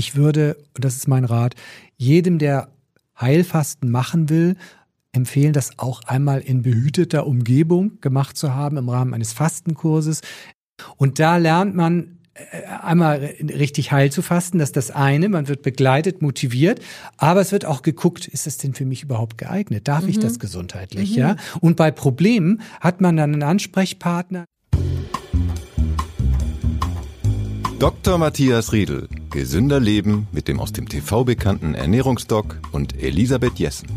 ich würde, und das ist mein Rat, jedem, der Heilfasten machen will, empfehlen, das auch einmal in behüteter Umgebung gemacht zu haben im Rahmen eines Fastenkurses. Und da lernt man äh, einmal richtig heil zu fasten, das ist das eine, man wird begleitet, motiviert, aber es wird auch geguckt, ist es denn für mich überhaupt geeignet? Darf mhm. ich das gesundheitlich, mhm. ja? Und bei Problemen hat man dann einen Ansprechpartner. Dr. Matthias Riedel, gesünder Leben mit dem aus dem TV bekannten Ernährungsdoc und Elisabeth Jessen.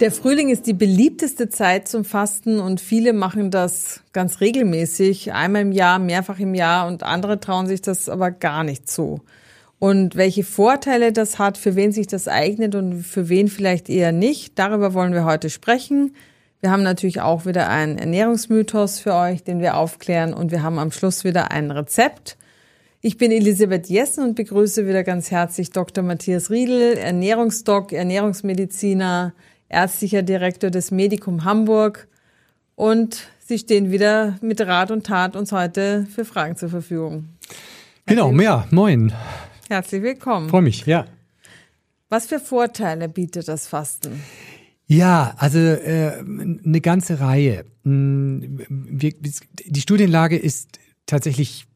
Der Frühling ist die beliebteste Zeit zum Fasten und viele machen das ganz regelmäßig, einmal im Jahr, mehrfach im Jahr und andere trauen sich das aber gar nicht zu. Und welche Vorteile das hat, für wen sich das eignet und für wen vielleicht eher nicht, darüber wollen wir heute sprechen. Wir haben natürlich auch wieder einen Ernährungsmythos für euch, den wir aufklären und wir haben am Schluss wieder ein Rezept. Ich bin Elisabeth Jessen und begrüße wieder ganz herzlich Dr. Matthias Riedel, Ernährungsdoc, Ernährungsmediziner, ärztlicher Direktor des Medikum Hamburg. Und Sie stehen wieder mit Rat und Tat uns heute für Fragen zur Verfügung. Genau, mehr. Moin. Herzlich willkommen. Freue mich, ja. Was für Vorteile bietet das Fasten? Ja, also äh, eine ganze Reihe. Mm, wir, die Studienlage ist tatsächlich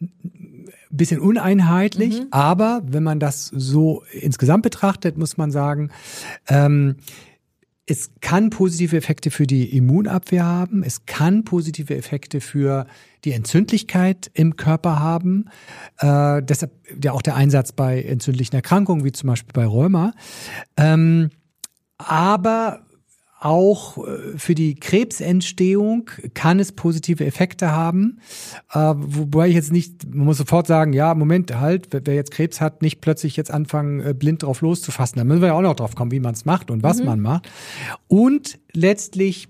ein bisschen uneinheitlich, mhm. aber wenn man das so insgesamt betrachtet, muss man sagen, ähm, es kann positive Effekte für die Immunabwehr haben, es kann positive Effekte für die Entzündlichkeit im Körper haben. Äh, deshalb ja auch der Einsatz bei entzündlichen Erkrankungen, wie zum Beispiel bei Rheuma. Ähm, aber auch äh, für die Krebsentstehung kann es positive Effekte haben. Äh, wobei ich jetzt nicht, man muss sofort sagen, ja, Moment, halt, wer jetzt Krebs hat, nicht plötzlich jetzt anfangen, äh, blind drauf loszufassen. Da müssen wir ja auch noch drauf kommen, wie man es macht und was mhm. man macht. Und letztlich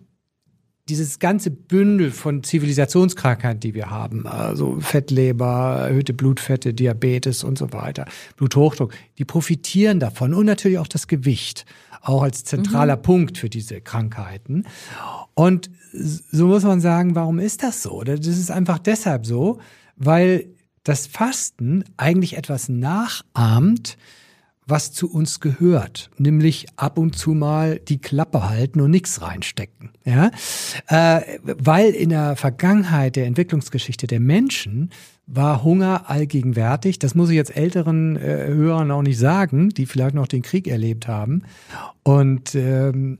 dieses ganze Bündel von Zivilisationskrankheiten, die wir haben, also Fettleber, erhöhte Blutfette, Diabetes und so weiter, Bluthochdruck, die profitieren davon und natürlich auch das Gewicht auch als zentraler mhm. Punkt für diese Krankheiten. Und so muss man sagen, warum ist das so? Das ist einfach deshalb so, weil das Fasten eigentlich etwas nachahmt, was zu uns gehört, nämlich ab und zu mal die Klappe halten und nichts reinstecken. Ja? Äh, weil in der Vergangenheit der Entwicklungsgeschichte der Menschen war Hunger allgegenwärtig. Das muss ich jetzt älteren äh, Hörern auch nicht sagen, die vielleicht noch den Krieg erlebt haben. Und ähm,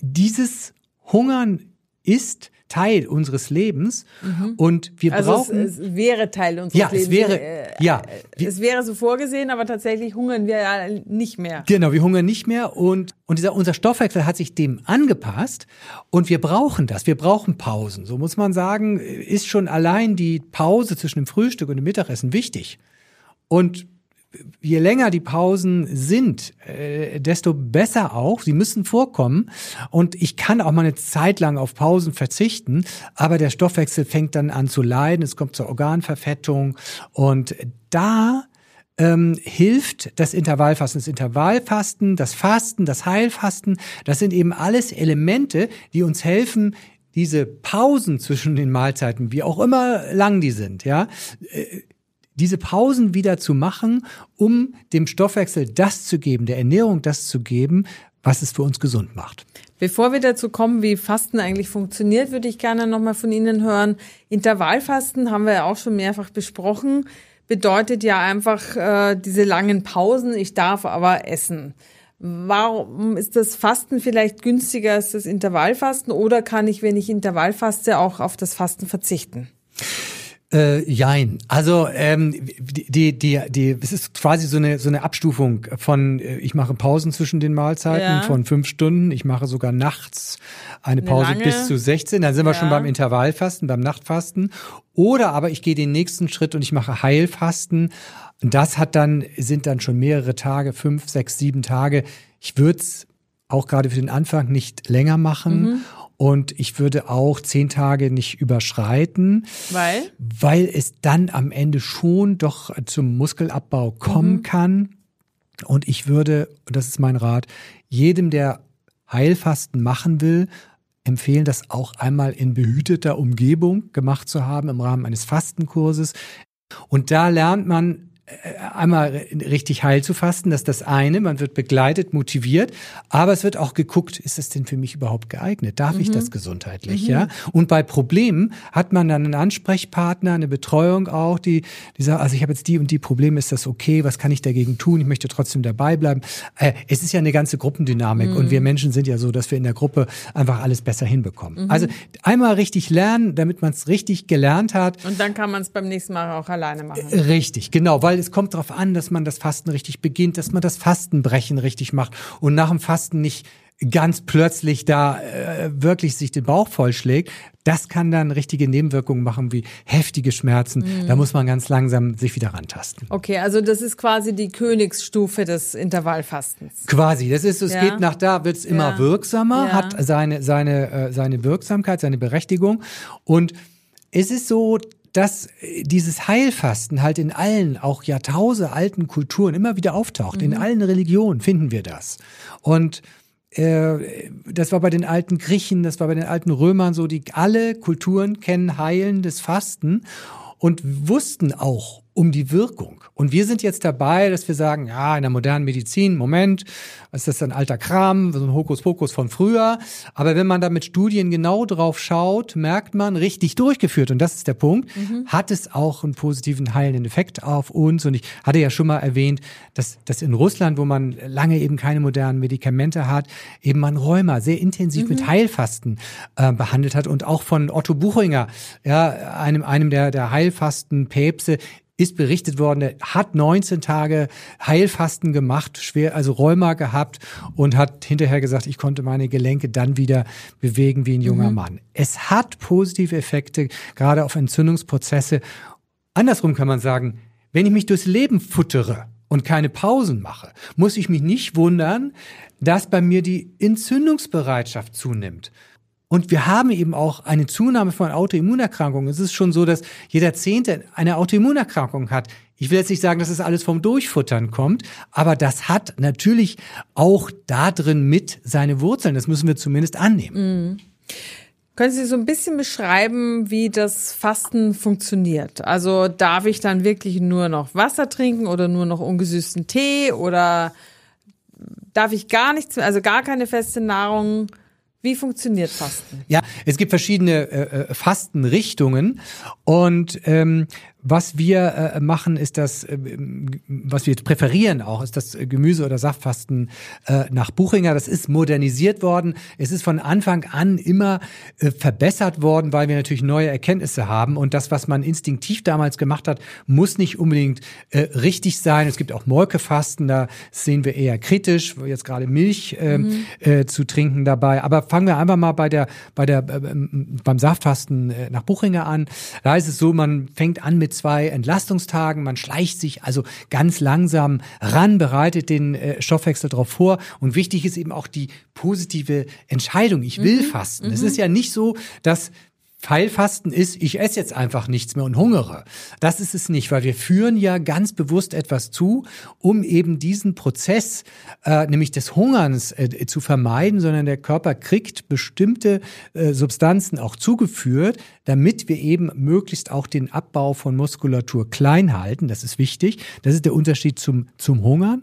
dieses Hungern ist Teil unseres Lebens mhm. und wir also brauchen. Es, es wäre Teil unseres ja, Lebens. Es wäre, äh, ja, es wäre so vorgesehen, aber tatsächlich hungern wir ja nicht mehr. Genau, wir hungern nicht mehr und, und dieser, unser Stoffwechsel hat sich dem angepasst und wir brauchen das. Wir brauchen Pausen. So muss man sagen, ist schon allein die Pause zwischen dem Frühstück und dem Mittagessen wichtig. Und je länger die Pausen sind, äh, desto besser auch. Sie müssen vorkommen. Und ich kann auch mal eine Zeit lang auf Pausen verzichten, aber der Stoffwechsel fängt dann an zu leiden. Es kommt zur Organverfettung. Und da ähm, hilft das Intervallfasten. Das Intervallfasten, das Fasten, das Heilfasten, das sind eben alles Elemente, die uns helfen, diese Pausen zwischen den Mahlzeiten, wie auch immer lang die sind, ja, äh, diese Pausen wieder zu machen, um dem Stoffwechsel das zu geben, der Ernährung das zu geben, was es für uns gesund macht. Bevor wir dazu kommen, wie Fasten eigentlich funktioniert, würde ich gerne nochmal von Ihnen hören. Intervallfasten haben wir ja auch schon mehrfach besprochen, bedeutet ja einfach äh, diese langen Pausen, ich darf aber essen. Warum ist das Fasten vielleicht günstiger als das Intervallfasten oder kann ich, wenn ich Intervallfaste, auch auf das Fasten verzichten? Äh, jein. Also ähm, die, die, die, es ist quasi so eine so eine Abstufung von äh, ich mache Pausen zwischen den Mahlzeiten ja. von fünf Stunden. Ich mache sogar nachts eine Pause eine bis zu 16. Dann sind wir schon beim Intervallfasten, beim Nachtfasten. Oder aber ich gehe den nächsten Schritt und ich mache Heilfasten. Und das hat dann sind dann schon mehrere Tage, fünf, sechs, sieben Tage. Ich würde es auch gerade für den Anfang nicht länger machen. Mhm. Und ich würde auch zehn Tage nicht überschreiten. Weil? Weil es dann am Ende schon doch zum Muskelabbau kommen mhm. kann. Und ich würde, und das ist mein Rat, jedem, der Heilfasten machen will, empfehlen, das auch einmal in behüteter Umgebung gemacht zu haben im Rahmen eines Fastenkurses. Und da lernt man einmal richtig heil zu fasten, das ist das eine, man wird begleitet, motiviert, aber es wird auch geguckt, ist das denn für mich überhaupt geeignet? Darf mhm. ich das gesundheitlich, mhm. ja? Und bei Problemen hat man dann einen Ansprechpartner, eine Betreuung auch, die, die sagt, also ich habe jetzt die und die Probleme, ist das okay? Was kann ich dagegen tun? Ich möchte trotzdem dabei bleiben. Äh, es ist ja eine ganze Gruppendynamik mhm. und wir Menschen sind ja so, dass wir in der Gruppe einfach alles besser hinbekommen. Mhm. Also einmal richtig lernen, damit man es richtig gelernt hat. Und dann kann man es beim nächsten Mal auch alleine machen. Richtig, genau, weil weil es kommt darauf an, dass man das Fasten richtig beginnt, dass man das Fastenbrechen richtig macht und nach dem Fasten nicht ganz plötzlich da äh, wirklich sich den Bauch vollschlägt, das kann dann richtige Nebenwirkungen machen wie heftige Schmerzen. Mhm. Da muss man ganz langsam sich wieder rantasten. Okay, also das ist quasi die Königsstufe des Intervallfastens. Quasi, das ist, es ja. geht nach da, wird es immer ja. wirksamer, ja. hat seine seine äh, seine Wirksamkeit, seine Berechtigung und es ist so, dass äh, dieses Heilfasten halt in allen, auch Jahrtausende alten Kulturen immer wieder auftaucht. Mhm. In allen Religionen finden wir das. Und äh, das war bei den alten Griechen, das war bei den alten Römern so, die alle Kulturen kennen heilendes Fasten und wussten auch um die Wirkung. Und wir sind jetzt dabei, dass wir sagen, ja, in der modernen Medizin, Moment, ist das ein alter Kram, so ein Hokuspokus von früher. Aber wenn man da mit Studien genau drauf schaut, merkt man, richtig durchgeführt, und das ist der Punkt, mhm. hat es auch einen positiven heilenden Effekt auf uns. Und ich hatte ja schon mal erwähnt, dass, dass in Russland, wo man lange eben keine modernen Medikamente hat, eben man Rheuma sehr intensiv mhm. mit Heilfasten äh, behandelt hat und auch von Otto Buchinger, ja, einem, einem der, der Heilfasten-Päpste, ist berichtet worden, er hat 19 Tage Heilfasten gemacht, schwer, also Rheuma gehabt und hat hinterher gesagt, ich konnte meine Gelenke dann wieder bewegen wie ein junger mhm. Mann. Es hat positive Effekte, gerade auf Entzündungsprozesse. Andersrum kann man sagen, wenn ich mich durchs Leben futtere und keine Pausen mache, muss ich mich nicht wundern, dass bei mir die Entzündungsbereitschaft zunimmt. Und wir haben eben auch eine Zunahme von Autoimmunerkrankungen. Es ist schon so, dass jeder Zehnte eine Autoimmunerkrankung hat. Ich will jetzt nicht sagen, dass es das alles vom Durchfuttern kommt, aber das hat natürlich auch da drin mit seine Wurzeln. Das müssen wir zumindest annehmen. Mhm. Können Sie so ein bisschen beschreiben, wie das Fasten funktioniert? Also darf ich dann wirklich nur noch Wasser trinken oder nur noch ungesüßten Tee oder darf ich gar nichts, also gar keine feste Nahrung? Wie funktioniert Fasten? Ja, es gibt verschiedene äh, äh Fastenrichtungen und ähm, was wir äh, machen, ist das, äh, was wir jetzt präferieren auch, ist das Gemüse- oder Saftfasten äh, nach Buchinger. Das ist modernisiert worden. Es ist von Anfang an immer äh, verbessert worden, weil wir natürlich neue Erkenntnisse haben. Und das, was man instinktiv damals gemacht hat, muss nicht unbedingt äh, richtig sein. Es gibt auch Molkefasten, da sehen wir eher kritisch, jetzt gerade Milch äh, mhm. äh, zu trinken dabei. Aber fangen wir einfach mal bei der, bei der, äh, beim Saftfasten äh, nach Buchinger an. Da ist es so, man fängt an mit zwei Entlastungstagen. Man schleicht sich also ganz langsam ran, bereitet den äh, Stoffwechsel darauf vor. Und wichtig ist eben auch die positive Entscheidung. Ich will mhm. fasten. Es mhm. ist ja nicht so, dass Pfeilfasten ist, ich esse jetzt einfach nichts mehr und hungere. Das ist es nicht, weil wir führen ja ganz bewusst etwas zu, um eben diesen Prozess, äh, nämlich des Hungerns, äh, zu vermeiden, sondern der Körper kriegt bestimmte äh, Substanzen auch zugeführt, damit wir eben möglichst auch den Abbau von Muskulatur klein halten. Das ist wichtig. Das ist der Unterschied zum, zum Hungern.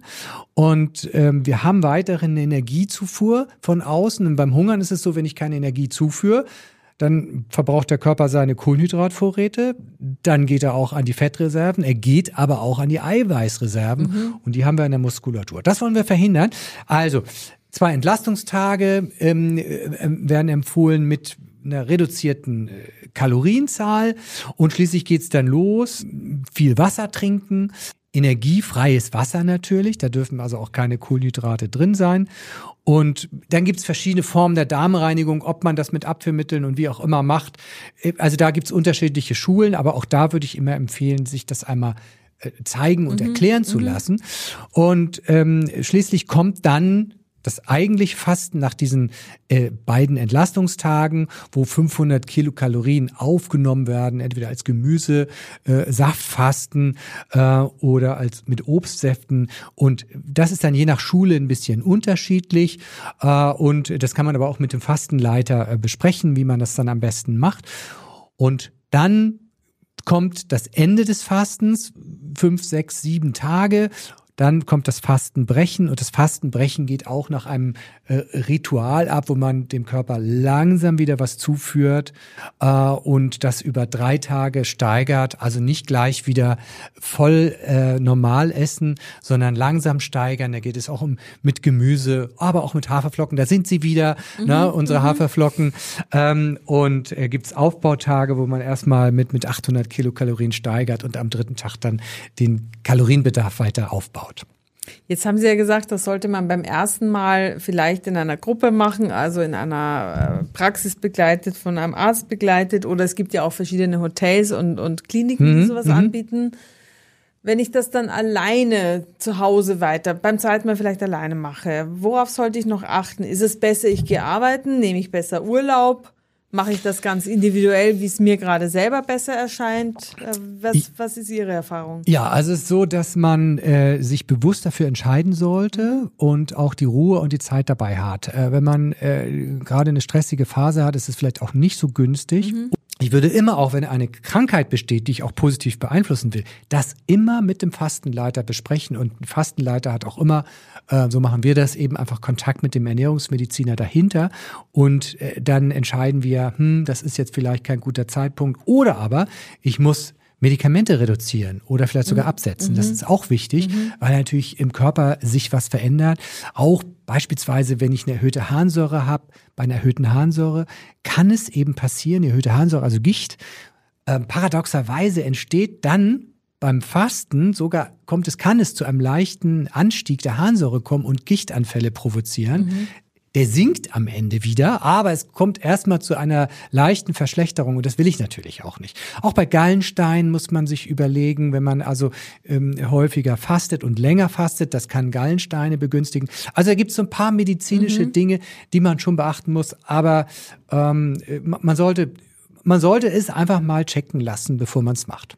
Und ähm, wir haben weiterhin Energiezufuhr von außen. Und beim Hungern ist es so, wenn ich keine Energie zuführe, dann verbraucht der Körper seine Kohlenhydratvorräte, dann geht er auch an die Fettreserven, er geht aber auch an die Eiweißreserven. Mhm. und die haben wir in der Muskulatur. Das wollen wir verhindern. Also zwei Entlastungstage ähm, äh, werden empfohlen mit einer reduzierten äh, Kalorienzahl. Und schließlich geht's dann los, viel Wasser trinken, energiefreies Wasser natürlich, da dürfen also auch keine Kohlenhydrate drin sein und dann gibt's verschiedene Formen der Darmreinigung, ob man das mit Abführmitteln und wie auch immer macht. Also da gibt's unterschiedliche Schulen, aber auch da würde ich immer empfehlen, sich das einmal äh, zeigen und mhm, erklären zu mhm. lassen. Und ähm, schließlich kommt dann das eigentlich Fasten nach diesen äh, beiden Entlastungstagen, wo 500 Kilokalorien aufgenommen werden, entweder als Gemüse, äh, Saftfasten äh, oder als mit Obstsäften. Und das ist dann je nach Schule ein bisschen unterschiedlich. Äh, und das kann man aber auch mit dem Fastenleiter äh, besprechen, wie man das dann am besten macht. Und dann kommt das Ende des Fastens, fünf, sechs, sieben Tage. Dann kommt das Fastenbrechen und das Fastenbrechen geht auch nach einem äh, Ritual ab, wo man dem Körper langsam wieder was zuführt äh, und das über drei Tage steigert. Also nicht gleich wieder voll äh, normal essen, sondern langsam steigern. Da geht es auch um mit Gemüse, aber auch mit Haferflocken. Da sind sie wieder, mhm, ne, unsere mhm. Haferflocken. Ähm, und äh, gibt's Aufbautage, wo man erstmal mit, mit 800 Kilokalorien steigert und am dritten Tag dann den Kalorienbedarf weiter aufbaut aufgebaut. Jetzt haben Sie ja gesagt, das sollte man beim ersten Mal vielleicht in einer Gruppe machen, also in einer äh, Praxis begleitet, von einem Arzt begleitet oder es gibt ja auch verschiedene Hotels und, und Kliniken, die mhm. sowas mhm. anbieten. Wenn ich das dann alleine zu Hause weiter, beim zweiten Mal vielleicht alleine mache, worauf sollte ich noch achten? Ist es besser, ich gehe arbeiten, nehme ich besser Urlaub? Mache ich das ganz individuell, wie es mir gerade selber besser erscheint. Äh, was, was ist Ihre Erfahrung? Ja, also es ist so, dass man äh, sich bewusst dafür entscheiden sollte und auch die Ruhe und die Zeit dabei hat. Äh, wenn man äh, gerade eine stressige Phase hat, ist es vielleicht auch nicht so günstig. Mhm. Ich würde immer, auch wenn eine Krankheit besteht, die ich auch positiv beeinflussen will, das immer mit dem Fastenleiter besprechen. Und ein Fastenleiter hat auch immer, äh, so machen wir das, eben einfach Kontakt mit dem Ernährungsmediziner dahinter. Und äh, dann entscheiden wir, hm, das ist jetzt vielleicht kein guter Zeitpunkt. Oder aber ich muss Medikamente reduzieren oder vielleicht sogar mhm. absetzen. Das mhm. ist auch wichtig, mhm. weil natürlich im Körper sich was verändert. Auch beispielsweise, wenn ich eine erhöhte Harnsäure habe, bei einer erhöhten Harnsäure kann es eben passieren, erhöhte Harnsäure, also Gicht, äh, paradoxerweise entsteht dann beim Fasten sogar kommt es, kann es zu einem leichten Anstieg der Harnsäure kommen und Gichtanfälle provozieren. Mhm der sinkt am Ende wieder, aber es kommt erstmal zu einer leichten Verschlechterung und das will ich natürlich auch nicht. Auch bei Gallenstein muss man sich überlegen, wenn man also ähm, häufiger fastet und länger fastet, das kann Gallensteine begünstigen. Also da gibt es so ein paar medizinische mhm. Dinge, die man schon beachten muss, aber ähm, man sollte man sollte es einfach mal checken lassen, bevor man es macht.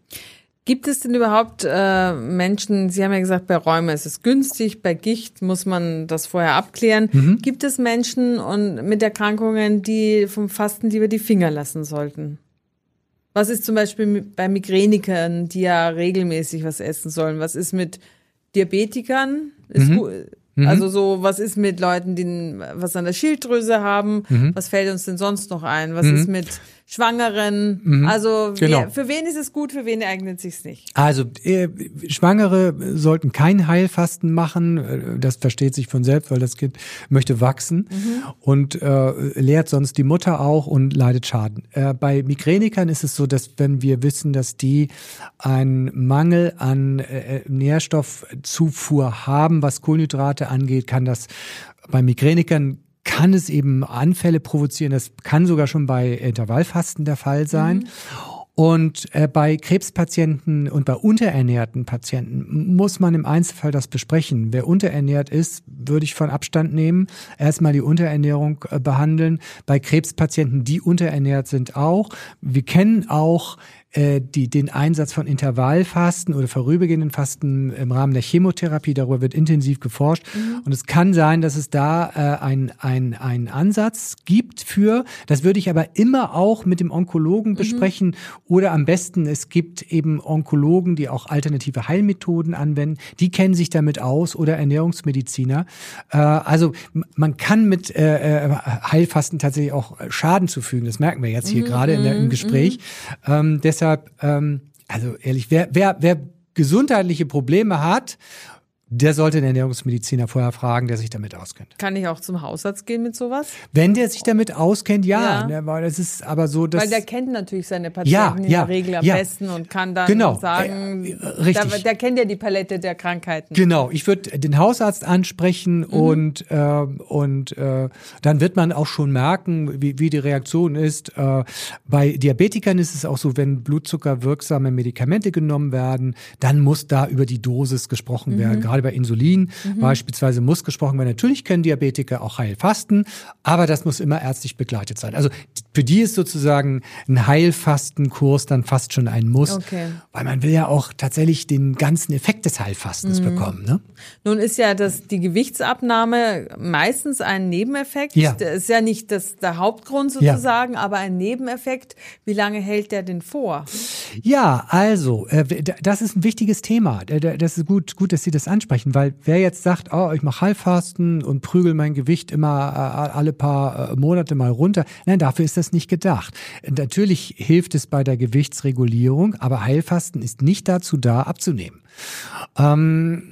Gibt es denn überhaupt äh, Menschen, Sie haben ja gesagt, bei Räumen ist es günstig, bei Gicht muss man das vorher abklären. Mhm. Gibt es Menschen und mit Erkrankungen, die vom Fasten lieber die Finger lassen sollten? Was ist zum Beispiel bei Migränikern, die ja regelmäßig was essen sollen? Was ist mit Diabetikern? Ist mhm. Mhm. Also so, was ist mit Leuten, die was an der Schilddrüse haben? Mhm. Was fällt uns denn sonst noch ein? Was mhm. ist mit Schwangeren. Mhm. Also genau. wer, für wen ist es gut, für wen eignet sich's nicht? Also äh, Schwangere sollten kein Heilfasten machen. Äh, das versteht sich von selbst, weil das Kind möchte wachsen mhm. und äh, lehrt sonst die Mutter auch und leidet Schaden. Äh, bei Migränikern ist es so, dass wenn wir wissen, dass die einen Mangel an äh, Nährstoffzufuhr haben, was Kohlenhydrate angeht, kann das bei Migränikern kann es eben Anfälle provozieren. Das kann sogar schon bei Intervallfasten der Fall sein. Mhm. Und äh, bei Krebspatienten und bei unterernährten Patienten muss man im Einzelfall das besprechen. Wer unterernährt ist, würde ich von Abstand nehmen. Erstmal die Unterernährung äh, behandeln. Bei Krebspatienten, die unterernährt sind, auch. Wir kennen auch äh, die, den Einsatz von Intervallfasten oder vorübergehenden Fasten im Rahmen der Chemotherapie. Darüber wird intensiv geforscht. Mhm. Und es kann sein, dass es da äh, ein, ein, ein Ansatz gibt für. Das würde ich aber immer auch mit dem Onkologen mhm. besprechen. Oder am besten, es gibt eben Onkologen, die auch alternative Heilmethoden anwenden. Die kennen sich damit aus oder Ernährungsmediziner. Äh, also man kann mit äh, äh Heilfasten tatsächlich auch Schaden zufügen. Das merken wir jetzt hier mhm. gerade in der, im mhm. Gespräch. Mhm. Ähm, deshalb deshalb, ähm, also ehrlich, wer, wer, wer gesundheitliche Probleme hat der sollte den Ernährungsmediziner vorher fragen, der sich damit auskennt. Kann ich auch zum Hausarzt gehen mit sowas? Wenn der sich damit auskennt, ja. ja. Ne, weil das ist aber so, dass weil der kennt natürlich seine Patienten ja, ja, in der Regel am besten und kann dann genau. sagen, äh, richtig. Der, der, kennt ja die Palette der Krankheiten. Genau. Ich würde den Hausarzt ansprechen mhm. und äh, und äh, dann wird man auch schon merken, wie, wie die Reaktion ist. Äh, bei Diabetikern ist es auch so, wenn Blutzucker wirksame Medikamente genommen werden, dann muss da über die Dosis gesprochen mhm. werden gerade bei Insulin mhm. beispielsweise muss gesprochen werden. Natürlich können Diabetiker auch Heilfasten, aber das muss immer ärztlich begleitet sein. Also für die ist sozusagen ein Heilfastenkurs dann fast schon ein Muss, okay. weil man will ja auch tatsächlich den ganzen Effekt des Heilfastens mhm. bekommen. Ne? Nun ist ja das, die Gewichtsabnahme meistens ein Nebeneffekt. Ja. Das ist ja nicht das, der Hauptgrund sozusagen, ja. aber ein Nebeneffekt. Wie lange hält der denn vor? Ja, also, äh, das ist ein wichtiges Thema. Das ist gut, gut, dass Sie das ansprechen, weil wer jetzt sagt, oh, ich mache Heilfasten und prügel mein Gewicht immer äh, alle paar äh, Monate mal runter. Nein, dafür ist das nicht gedacht. Natürlich hilft es bei der Gewichtsregulierung, aber Heilfasten ist nicht dazu da, abzunehmen. Ähm,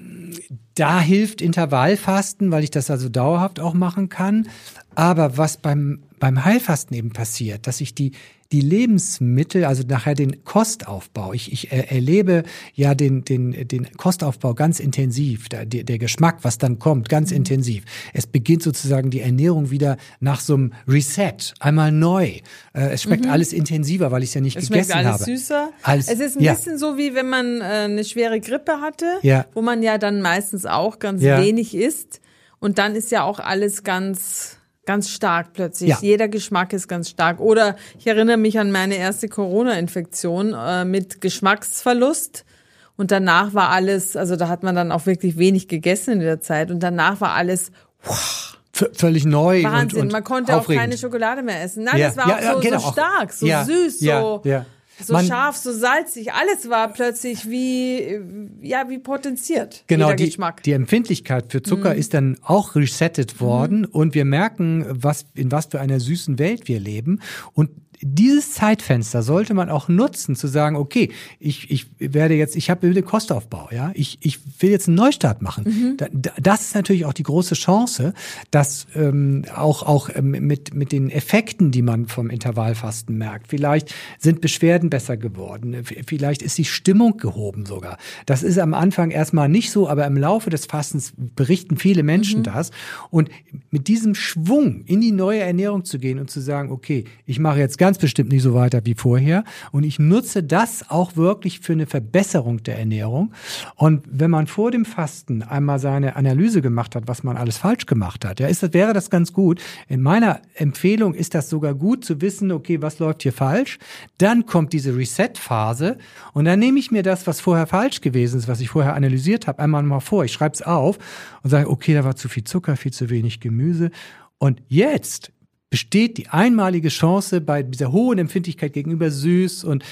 da hilft Intervallfasten, weil ich das also dauerhaft auch machen kann. Aber was beim, beim Heilfasten eben passiert, dass ich die, die Lebensmittel, also nachher den Kostaufbau. Ich, ich erlebe ja den, den, den Kostaufbau ganz intensiv, der, der Geschmack, was dann kommt, ganz mhm. intensiv. Es beginnt sozusagen die Ernährung wieder nach so einem Reset, einmal neu. Äh, es schmeckt mhm. alles intensiver, weil ich es ja nicht es gegessen schmeckt alles habe. süßer. Alles, es ist ein ja. bisschen so, wie wenn man äh, eine schwere Grippe hatte, ja. wo man ja dann meistens auch ganz ja. wenig isst. Und dann ist ja auch alles ganz ganz stark plötzlich. Ja. Jeder Geschmack ist ganz stark. Oder ich erinnere mich an meine erste Corona-Infektion äh, mit Geschmacksverlust. Und danach war alles, also da hat man dann auch wirklich wenig gegessen in der Zeit. Und danach war alles wow, völlig neu. Wahnsinn, und, und man konnte aufregend. auch keine Schokolade mehr essen. Nein, ja. das war ja, auch so, genau. so stark, so süß, so. So man, scharf, so salzig, alles war plötzlich wie, ja, wie potenziert. Genau, die, Geschmack. die Empfindlichkeit für Zucker mm. ist dann auch resettet worden mm. und wir merken, was, in was für einer süßen Welt wir leben und dieses Zeitfenster sollte man auch nutzen, zu sagen, okay, ich, ich werde jetzt, ich habe den Kostaufbau, ja, ich, ich will jetzt einen Neustart machen. Mhm. Da, das ist natürlich auch die große Chance, dass ähm, auch, auch ähm, mit, mit den Effekten, die man vom Intervallfasten merkt, vielleicht sind Beschwerden besser geworden, vielleicht ist die Stimmung gehoben sogar. Das ist am Anfang erstmal nicht so, aber im Laufe des Fastens berichten viele Menschen mhm. das. Und mit diesem Schwung in die neue Ernährung zu gehen und zu sagen, okay, ich mache jetzt ganz ganz bestimmt nicht so weiter wie vorher. Und ich nutze das auch wirklich für eine Verbesserung der Ernährung. Und wenn man vor dem Fasten einmal seine Analyse gemacht hat, was man alles falsch gemacht hat, ja, ist das, wäre das ganz gut. In meiner Empfehlung ist das sogar gut zu wissen, okay, was läuft hier falsch? Dann kommt diese Reset-Phase und dann nehme ich mir das, was vorher falsch gewesen ist, was ich vorher analysiert habe, einmal mal vor. Ich schreibe es auf und sage, okay, da war zu viel Zucker, viel zu wenig Gemüse. Und jetzt besteht die einmalige Chance, bei dieser hohen Empfindlichkeit gegenüber süß und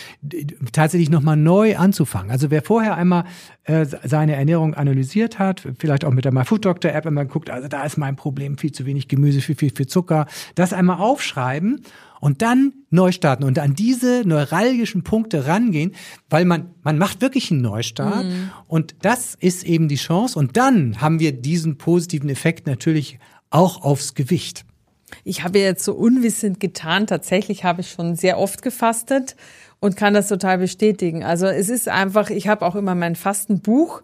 tatsächlich nochmal neu anzufangen. Also wer vorher einmal äh, seine Ernährung analysiert hat, vielleicht auch mit der MyFoodDoctor-App, wenn man guckt, also da ist mein Problem, viel zu wenig Gemüse, viel, viel, viel Zucker, das einmal aufschreiben und dann neu starten und an diese neuralgischen Punkte rangehen, weil man, man macht wirklich einen Neustart mhm. und das ist eben die Chance und dann haben wir diesen positiven Effekt natürlich auch aufs Gewicht. Ich habe jetzt so unwissend getan. Tatsächlich habe ich schon sehr oft gefastet und kann das total bestätigen. Also es ist einfach, ich habe auch immer mein Fastenbuch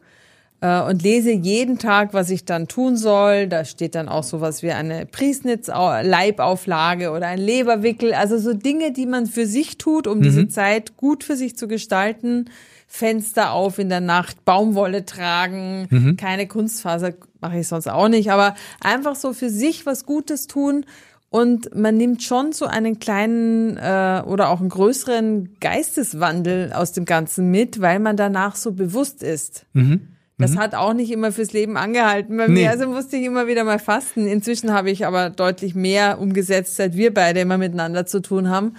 äh, und lese jeden Tag, was ich dann tun soll. Da steht dann auch sowas wie eine Priesnitz-Leibauflage oder ein Leberwickel. Also so Dinge, die man für sich tut, um mhm. diese Zeit gut für sich zu gestalten. Fenster auf in der Nacht, Baumwolle tragen, mhm. keine Kunstfaser mache ich sonst auch nicht, aber einfach so für sich was Gutes tun und man nimmt schon so einen kleinen äh, oder auch einen größeren Geisteswandel aus dem Ganzen mit, weil man danach so bewusst ist. Mhm. Das mhm. hat auch nicht immer fürs Leben angehalten bei nee. mir. Also musste ich immer wieder mal fasten. Inzwischen habe ich aber deutlich mehr umgesetzt, seit wir beide immer miteinander zu tun haben.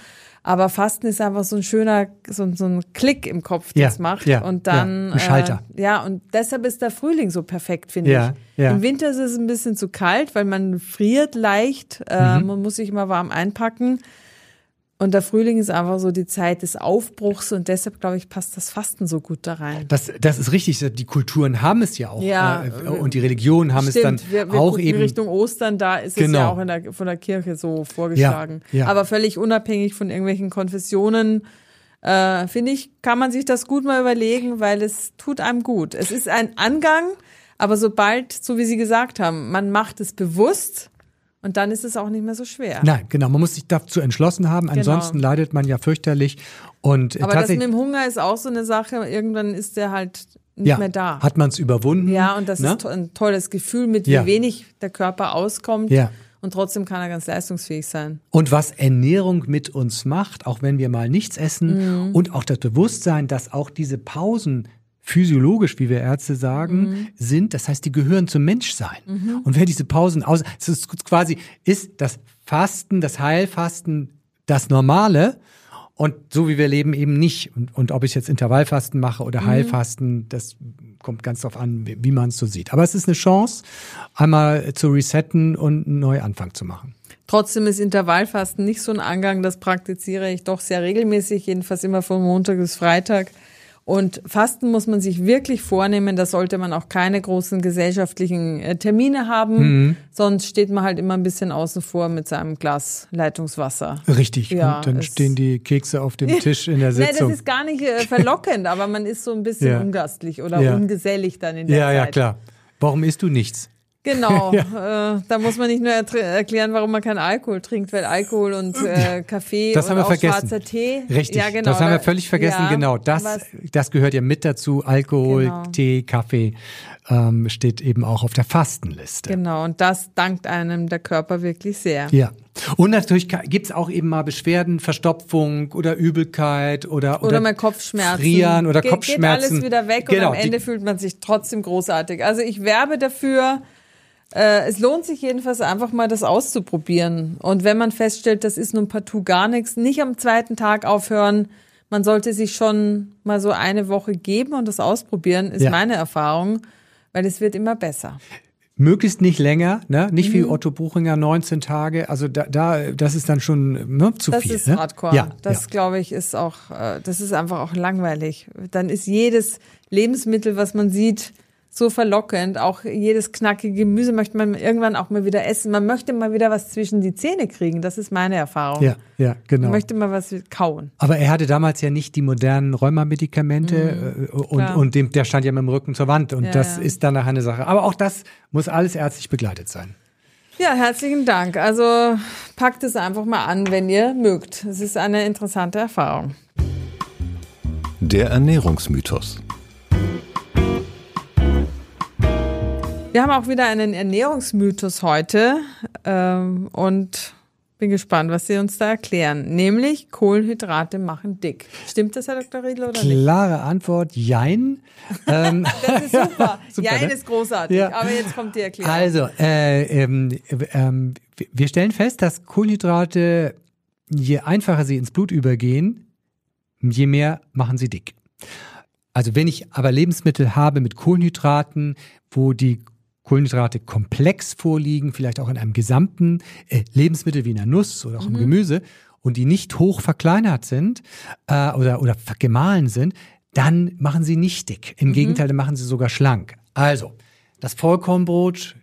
Aber Fasten ist einfach so ein schöner, so, so ein Klick im Kopf, das ja, macht. Ja, und dann. Ja, ein Schalter. Äh, ja, und deshalb ist der Frühling so perfekt, finde ja, ich. Ja. Im Winter ist es ein bisschen zu kalt, weil man friert leicht. Äh, mhm. Man muss sich immer warm einpacken. Und der Frühling ist einfach so die Zeit des Aufbruchs und deshalb, glaube ich, passt das Fasten so gut da rein. Das, das ist richtig. Die Kulturen haben es ja auch. Ja, äh, und die Religionen haben stimmt. es dann wir, wir auch eben. Richtung Ostern, da ist genau. es ja auch in der, von der Kirche so vorgeschlagen. Ja, ja. Aber völlig unabhängig von irgendwelchen Konfessionen, äh, finde ich, kann man sich das gut mal überlegen, weil es tut einem gut. Es ist ein Angang, aber sobald, so wie Sie gesagt haben, man macht es bewusst, Und dann ist es auch nicht mehr so schwer. Nein, genau. Man muss sich dazu entschlossen haben. Ansonsten Genau. leidet man ja fürchterlich. Und äh, Aber das mit dem Hunger ist auch so eine Sache. Irgendwann ist der halt nicht ja, mehr da. hat man es überwunden. ja, und das ne? ist ein tolles Gefühl, mit Ja. wie wenig der Körper auskommt. Ja. Und trotzdem kann er ganz leistungsfähig sein. Und was Ernährung mit uns macht, auch wenn wir mal nichts essen Mhm. und auch das Bewusstsein, dass auch diese Pausen physiologisch, wie wir Ärzte sagen, Mhm. sind. Das heißt, die gehören zum Menschsein. Und wer diese Pausen aus, es ist quasi, ist das Fasten, das Heilfasten das Normale. Und so wie wir leben eben nicht. Und, und ob ich jetzt Intervallfasten mache oder Heilfasten, das kommt ganz drauf an, wie, wie man es so sieht. Aber es ist eine Chance, einmal zu resetten und einen Neuanfang zu machen. Trotzdem ist Intervallfasten nicht so ein Angang, das praktiziere ich doch sehr regelmäßig, jedenfalls immer von Montag bis Freitag. Und Fasten muss man sich wirklich vornehmen, da sollte man auch keine großen gesellschaftlichen äh, Termine haben, Mhm. sonst steht man halt immer ein bisschen außen vor mit seinem Glas Leitungswasser. Richtig. Ja, und dann stehen die Kekse auf dem Tisch in der Nein, das Sitzung. ist gar nicht äh, verlockend, aber man ist so ein bisschen Ja. ungastlich oder Ja. ungesellig dann in der ja, Zeit. ja, klar. Warum isst du nichts? Genau, äh, da muss man nicht nur erklären, warum man keinen Alkohol trinkt, weil Alkohol und äh, Kaffee Das und haben wir auch vergessen. schwarzer Tee. Richtig. ja, genau, das haben wir völlig vergessen. ja, genau. Das, was- das gehört ja mit dazu. Alkohol, Genau. Tee, Kaffee ähm, steht eben auch auf der Fastenliste. Genau, und das dankt einem der Körper wirklich sehr. Ja. Und natürlich gibt's auch eben mal Beschwerden, Verstopfung oder Übelkeit oder, Oder mal Kopfschmerzen. Frieren oder Ge- Kopfschmerzen. Geht alles wieder weg Genau, und am Ende fühlt man sich trotzdem großartig. Also ich werbe dafür, äh, es lohnt sich jedenfalls einfach mal das auszuprobieren. Und wenn man feststellt, das ist nun partout gar nichts, nicht am zweiten Tag aufhören. Man sollte sich schon mal so eine Woche geben und das ausprobieren, ist Ja. meine Erfahrung, weil es wird immer besser. Möglichst nicht länger, ne? Nicht Mhm. wie Otto Buchinger 19 Tage. Also da, da das ist dann schon ne, zu Das viel. ist ne? Hardcore. Ja, das ja. glaube ich ist auch, äh, das ist einfach auch langweilig. Dann ist jedes Lebensmittel, was man sieht, so verlockend. Auch jedes knackige Gemüse möchte man irgendwann auch mal wieder essen. Man möchte mal wieder was zwischen die Zähne kriegen. Das ist meine Erfahrung. ja, ja, genau. Man möchte mal was kauen. Aber er hatte damals ja nicht die modernen Rheumamedikamente äh, und, Mhm. Klar. und dem, der stand ja mit dem Rücken zur Wand und Ja, das ja. ist dann nachher eine Sache. Aber auch das muss alles ärztlich begleitet sein. Ja, herzlichen Dank. Also packt es einfach mal an, wenn ihr mögt. Es ist eine interessante Erfahrung. Der Ernährungsmythos. Wir haben auch wieder einen Ernährungsmythos heute ähm, und bin gespannt, was Sie uns da erklären. Nämlich Kohlenhydrate machen dick. Stimmt das, Herr Dr. Riedl, oder nicht? Klare Antwort, jein. ähm, Das ist super. Super, ja, ne? ist großartig. Ja. Aber jetzt kommt die Erklärung. Also, äh, ähm, ähm, wir stellen fest, dass Kohlenhydrate, je einfacher sie ins Blut übergehen, je mehr machen sie dick. Also wenn ich aber Lebensmittel habe mit Kohlenhydraten, wo die Kohlenhydrate komplex vorliegen, vielleicht auch in einem gesamten äh, Lebensmittel wie in einer Nuss oder auch im Gemüse und die nicht hoch verkleinert sind äh, oder, oder gemahlen sind, dann machen sie nicht dick. Im Gegenteil, dann machen sie sogar schlank. Also, das Vollkornbrot,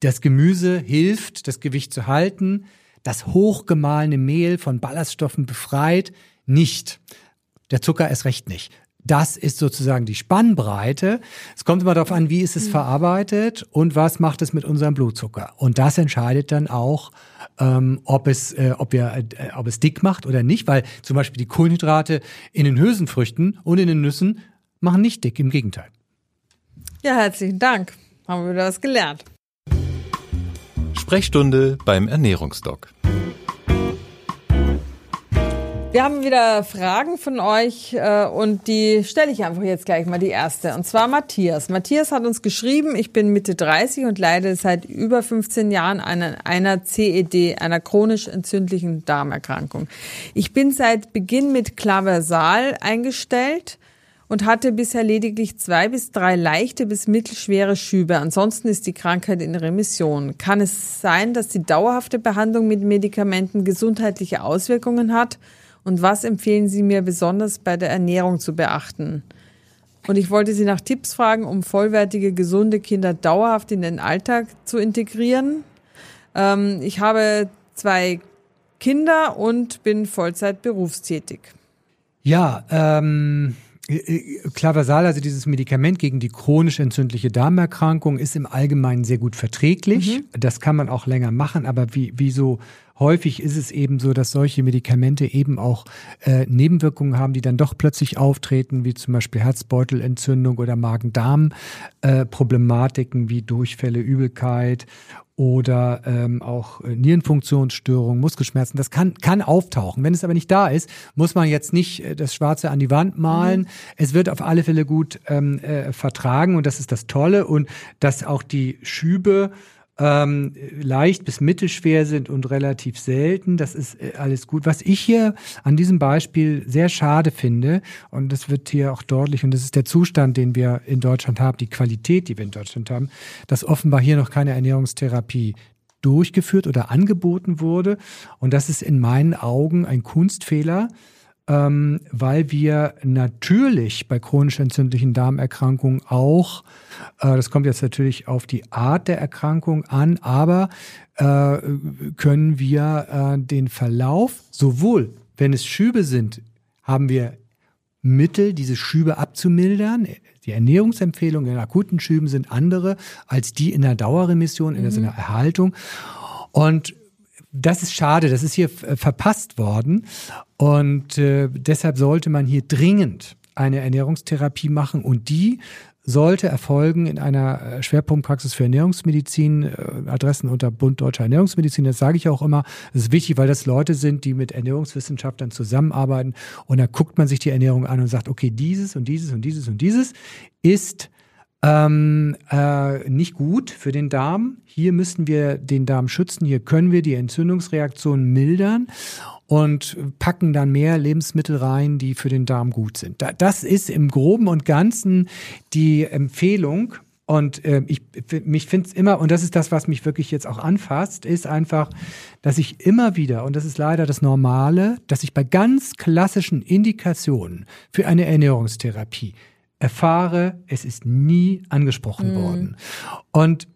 das Gemüse hilft, das Gewicht zu halten. Das hochgemahlene Mehl von Ballaststoffen befreit nicht. Der Zucker erst recht nicht. Das ist sozusagen die Spannbreite. Es kommt immer darauf an, wie ist es verarbeitet und was macht es mit unserem Blutzucker. Und das entscheidet dann auch, ähm, ob es, äh, ob wir, äh, ob es dick macht oder nicht, weil zum Beispiel die Kohlenhydrate in den Hülsenfrüchten und in den Nüssen machen nicht dick. Im Gegenteil. ja, herzlichen Dank. Haben wir wieder was gelernt. Sprechstunde beim Ernährungsdoc. Wir haben wieder Fragen von euch äh, und die stelle ich einfach jetzt gleich mal die erste. Und zwar Matthias. Matthias hat uns geschrieben, ich bin Mitte 30 und leide seit über 15 Jahren an einer CED, einer chronisch entzündlichen Darmerkrankung. Ich bin seit Beginn mit Claversal eingestellt und hatte bisher lediglich zwei bis drei leichte bis mittelschwere Schübe. Ansonsten ist die Krankheit in Remission. Kann es sein, dass die dauerhafte Behandlung mit Medikamenten gesundheitliche Auswirkungen hat? Und was empfehlen Sie mir besonders bei der Ernährung zu beachten? Und ich wollte Sie nach Tipps fragen, um vollwertige, gesunde Kinder dauerhaft in den Alltag zu integrieren. Ähm, ich habe zwei Kinder und bin Vollzeit berufstätig. Ja, ähm, Clavasal, also dieses Medikament gegen die chronisch entzündliche Darmerkrankung, ist im Allgemeinen sehr gut verträglich. Mhm. Das kann man auch länger machen, aber wie, wie so häufig ist es eben so, dass solche Medikamente eben auch äh, Nebenwirkungen haben, die dann doch plötzlich auftreten, wie zum Beispiel Herzbeutelentzündung oder Magen-Darm-Problematiken äh, wie Durchfälle, Übelkeit oder ähm, auch äh, Nierenfunktionsstörungen, Muskelschmerzen. Das kann, kann auftauchen. Wenn es aber nicht da ist, muss man jetzt nicht äh, das Schwarze an die Wand malen. Mhm. Es wird auf alle Fälle gut ähm, äh, vertragen und das ist das Tolle. Und dass auch die Schübe ähm, leicht bis mittelschwer sind und relativ selten. Das ist äh, alles gut. Was ich hier an diesem Beispiel sehr schade finde, und das wird hier auch deutlich, und das ist der Zustand, den wir in Deutschland haben, die Qualität, die wir in Deutschland haben, dass offenbar hier noch keine Ernährungstherapie durchgeführt oder angeboten wurde. Und das ist in meinen Augen ein Kunstfehler, ähm, weil wir natürlich bei chronisch entzündlichen Darmerkrankungen auch, äh, das kommt jetzt natürlich auf die Art der Erkrankung an, aber äh, können wir äh, den Verlauf, sowohl wenn es Schübe sind, haben wir Mittel, diese Schübe abzumildern. Die Ernährungsempfehlungen in akuten Schüben sind andere als die in der Dauerremission, in der mhm. Erhaltung. Und das ist schade, das ist hier äh, verpasst worden. Und äh, deshalb sollte man hier dringend eine Ernährungstherapie machen und die sollte erfolgen in einer äh, Schwerpunktpraxis für Ernährungsmedizin, äh, Adressen unter Bund Deutscher Ernährungsmedizin. Das sage ich auch immer. Das ist wichtig, weil das Leute sind, die mit Ernährungswissenschaftlern zusammenarbeiten. Und da guckt man sich die Ernährung an und sagt, okay, dieses und dieses und dieses und dieses ist ähm, äh, nicht gut für den Darm. Hier müssen wir den Darm schützen. Hier können wir die Entzündungsreaktion mildern und packen dann mehr Lebensmittel rein, die für den Darm gut sind. Das ist im Groben und Ganzen die Empfehlung. Und äh, ich mich finde es immer, und das ist das, was mich wirklich jetzt auch anfasst, ist einfach, dass ich immer wieder, und das ist leider das Normale, dass ich bei ganz klassischen Indikationen für eine Ernährungstherapie erfahre, es ist nie angesprochen mhm. worden. Und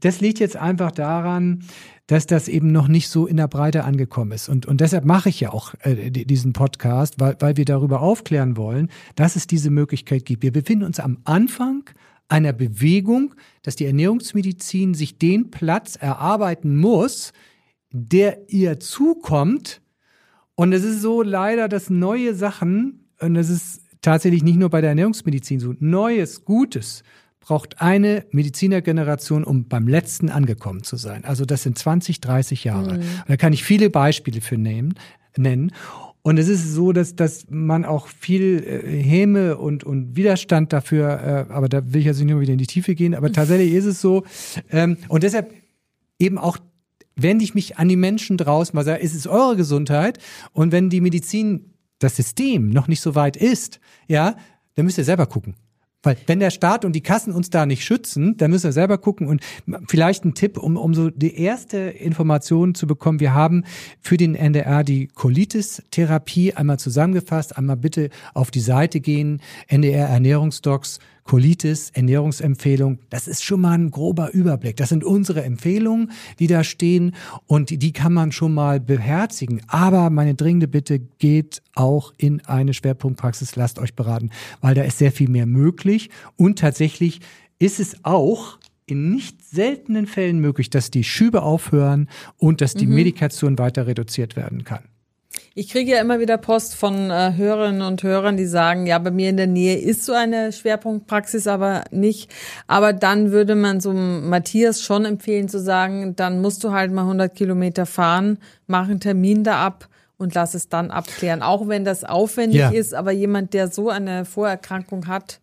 das liegt jetzt einfach daran, dass das eben noch nicht so in der Breite angekommen ist. Und, und deshalb mache ich ja auch äh, diesen Podcast, weil, weil wir darüber aufklären wollen, dass es diese Möglichkeit gibt. Wir befinden uns am Anfang einer Bewegung, dass die Ernährungsmedizin sich den Platz erarbeiten muss, der ihr zukommt. Und es ist so leider, dass neue Sachen, und es ist tatsächlich nicht nur bei der Ernährungsmedizin so. Neues, Gutes braucht eine Medizinergeneration, um beim letzten angekommen zu sein. Also das sind 20, 30 Jahre. Mhm. da kann ich viele Beispiele für nehmen, nennen. Und es ist so, dass, dass man auch viel äh, Häme und, und Widerstand dafür, äh, aber da will ich jetzt nicht nur wieder in die Tiefe gehen, aber tatsächlich ist es so. Ähm, und deshalb eben auch wende ich mich an die Menschen draußen, weil es ist eure Gesundheit. Und wenn die Medizin das System noch nicht so weit ist, ja, dann müsst ihr selber gucken. Weil wenn der Staat und die Kassen uns da nicht schützen, dann müssen wir selber gucken. Und vielleicht ein Tipp, um, um so die erste Information zu bekommen. Wir haben für den NDR die Colitis-Therapie einmal zusammengefasst. Einmal bitte auf die Seite gehen, NDR Ernährungsdocs Colitis, Ernährungsempfehlung. Das ist schon mal ein grober Überblick. Das sind unsere Empfehlungen, die da stehen und die, die kann man schon mal beherzigen. Aber meine dringende Bitte geht auch in eine Schwerpunktpraxis. Lasst euch beraten, weil da ist sehr viel mehr möglich und tatsächlich ist es auch in nicht seltenen Fällen möglich, dass die Schübe aufhören und dass die mhm. Medikation weiter reduziert werden kann. Ich kriege ja immer wieder Post von äh, Hörerinnen und Hörern, die sagen, ja, bei mir in der Nähe ist so eine Schwerpunktpraxis aber nicht. Aber dann würde man so Matthias schon empfehlen zu sagen, dann musst du halt mal 100 Kilometer fahren, mach einen Termin da ab und lass es dann abklären. Auch wenn das aufwendig ja. ist, aber jemand, der so eine Vorerkrankung hat,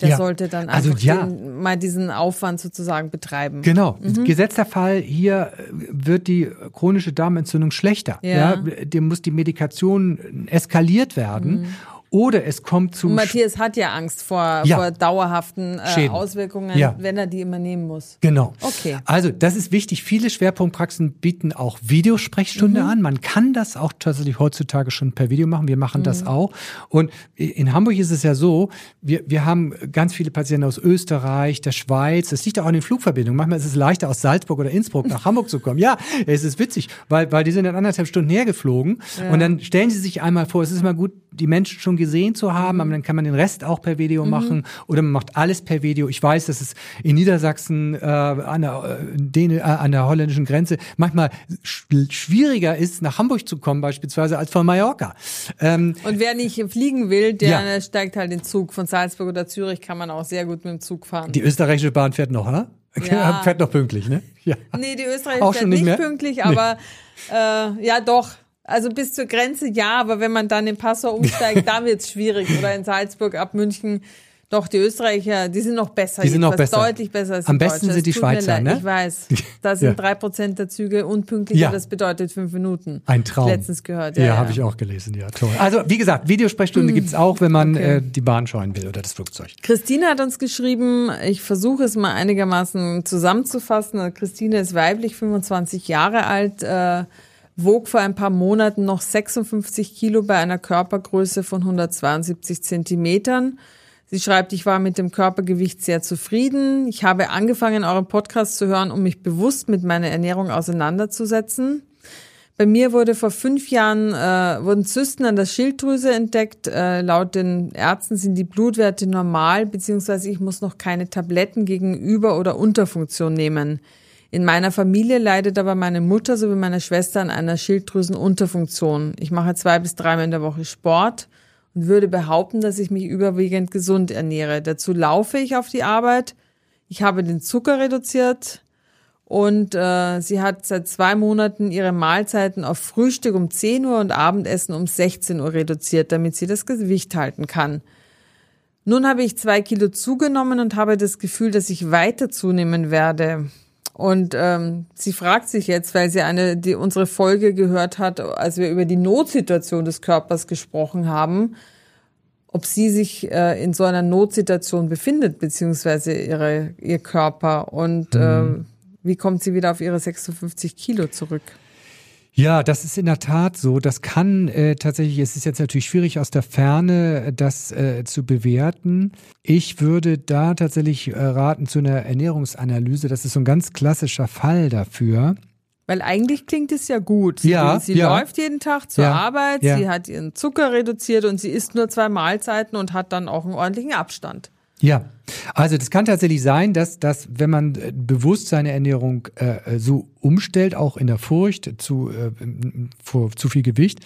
der ja. sollte dann also einfach also, ja. den, mal diesen Aufwand sozusagen betreiben. Genau. Mhm. Gesetzter Fall, hier wird die chronische Darmentzündung schlechter. Ja. ja dem muss die Medikation eskaliert werden. Mhm. Oder es kommt zu. Matthias hat ja Angst vor, ja. vor dauerhaften äh, Auswirkungen, ja. wenn er die immer nehmen muss. Genau. Okay. Also, das ist wichtig. Viele Schwerpunktpraxen bieten auch Videosprechstunde mhm. an. Man kann das auch tatsächlich heutzutage schon per Video machen. Wir machen mhm. das auch. Und in Hamburg ist es ja so, wir, wir haben ganz viele Patienten aus Österreich, der Schweiz. Das liegt auch an den Flugverbindungen. Manchmal ist es leichter, aus Salzburg oder Innsbruck nach Hamburg zu kommen. Ja, es ist witzig, weil, weil die sind dann anderthalb Stunden hergeflogen. Ja. Und dann stellen sie sich einmal vor, es ist immer gut, die Menschen schon gesehen zu haben, aber dann kann man den Rest auch per Video Mhm. machen oder man macht alles per Video. Ich weiß, dass es in Niedersachsen äh, an, der, äh, äh, an der holländischen Grenze manchmal sch schwieriger ist, nach Hamburg zu kommen beispielsweise als von Mallorca. Ähm, Und wer nicht fliegen will, der Ja. steigt halt den Zug. Von Salzburg oder Zürich kann man auch sehr gut mit dem Zug fahren. die österreichische Bahn fährt noch, ne? Ja. fährt noch pünktlich, ne? Ja. nee, die Österreicher Auch fährt schon nicht, mehr? pünktlich, aber äh, ja doch. Also bis zur Grenze ja, aber wenn man dann in Passau umsteigt, da wird's schwierig. Oder in Salzburg ab München. Doch, die Österreicher, die sind noch besser. Die sind noch besser. Deutlich besser als Am die besten sind die Schweizer, ne? Ich weiß. Da sind Ja. drei Prozent der Züge unpünktlicher, Ja. das bedeutet fünf Minuten. Ein Traum. Letztens gehört. Ja, Ja, ja. habe ich auch gelesen, ja, toll. Also, wie gesagt, Videosprechstunde gibt's auch, wenn man okay. äh, die Bahn scheuen will oder das Flugzeug. Christine hat uns geschrieben, ich versuche es mal einigermaßen zusammenzufassen. Christine ist weiblich, 25 Jahre alt, äh, wog vor ein paar Monaten noch 56 Kilo bei einer Körpergröße von 172 Zentimetern. Sie schreibt, ich war mit dem Körpergewicht sehr zufrieden. Ich habe angefangen, euren Podcast zu hören, um mich bewusst mit meiner Ernährung auseinanderzusetzen. Bei mir wurde vor fünf Jahren äh, wurden Zysten an der Schilddrüse entdeckt. Äh, laut den Ärzten sind die Blutwerte normal, beziehungsweise ich muss noch keine Tabletten gegen Über- oder Unterfunktion nehmen. In meiner Familie leidet aber meine Mutter sowie meine Schwester an einer Schilddrüsenunterfunktion. Ich mache zwei bis dreimal in der Woche Sport und würde behaupten, dass ich mich überwiegend gesund ernähre. Dazu laufe ich auf die Arbeit. Ich habe den Zucker reduziert, und äh, sie hat seit zwei Monaten ihre Mahlzeiten auf Frühstück um 10 Uhr und Abendessen um 16 Uhr reduziert, damit sie das Gewicht halten kann. Nun habe ich zwei Kilo zugenommen und habe das Gefühl, dass ich weiter zunehmen werde. Und ähm, sie fragt sich jetzt, weil sie eine, die unsere Folge gehört hat, als wir über die Notsituation des Körpers gesprochen haben, ob sie sich äh, in so einer Notsituation befindet, beziehungsweise ihre, ihr Körper. Und äh, wie kommt sie wieder auf ihre 56 Kilo zurück? Ja, das ist in der Tat so. Das kann äh, tatsächlich, es ist jetzt natürlich schwierig aus der Ferne, äh, das äh, zu bewerten. Ich würde da tatsächlich äh, raten zu einer Ernährungsanalyse. Das ist so ein ganz klassischer Fall dafür. Weil eigentlich klingt es ja gut. Sie, Ja, sie ja. läuft jeden Tag zur Ja, Arbeit, sie hat ihren Zucker reduziert und sie isst nur zwei Mahlzeiten und hat dann auch einen ordentlichen Abstand. Ja, also das kann tatsächlich sein, dass, dass wenn man äh, bewusst seine Ernährung äh, so umstellt, auch in der Furcht zu, äh, vor zu viel Gewicht,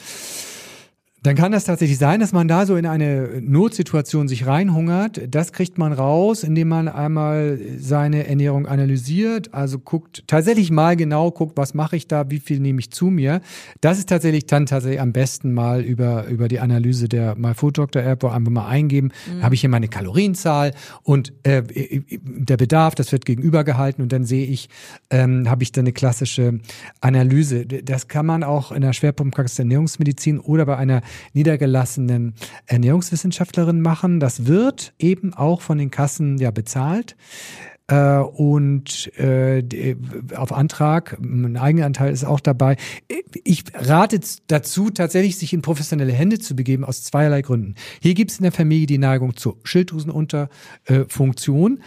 dann kann das tatsächlich sein, dass man da so in eine Notsituation sich reinhungert. Das kriegt man raus, indem man einmal seine Ernährung analysiert, also guckt, tatsächlich mal genau guckt, was mache ich da, wie viel nehme ich zu mir. Das ist tatsächlich dann tatsächlich am besten mal über, über die Analyse der MyFoodDoctor-App, wo einfach mal eingeben, habe ich hier meine Kalorienzahl und äh, der Bedarf, das wird gegenübergehalten und dann sehe ich, ähm, habe ich da eine klassische Analyse. Das kann man auch in der Schwerpunktpraxis Ernährungsmedizin oder bei einer niedergelassenen Ernährungswissenschaftlerin machen. Das wird eben auch von den Kassen ja bezahlt. Äh, und äh, die- auf Antrag, ein Eigenanteil ist auch dabei. Ich rate dazu, tatsächlich sich in professionelle Hände zu begeben, aus zweierlei Gründen. Hier gibt es in der Familie die Neigung zur Schilddrüsenunterfunktion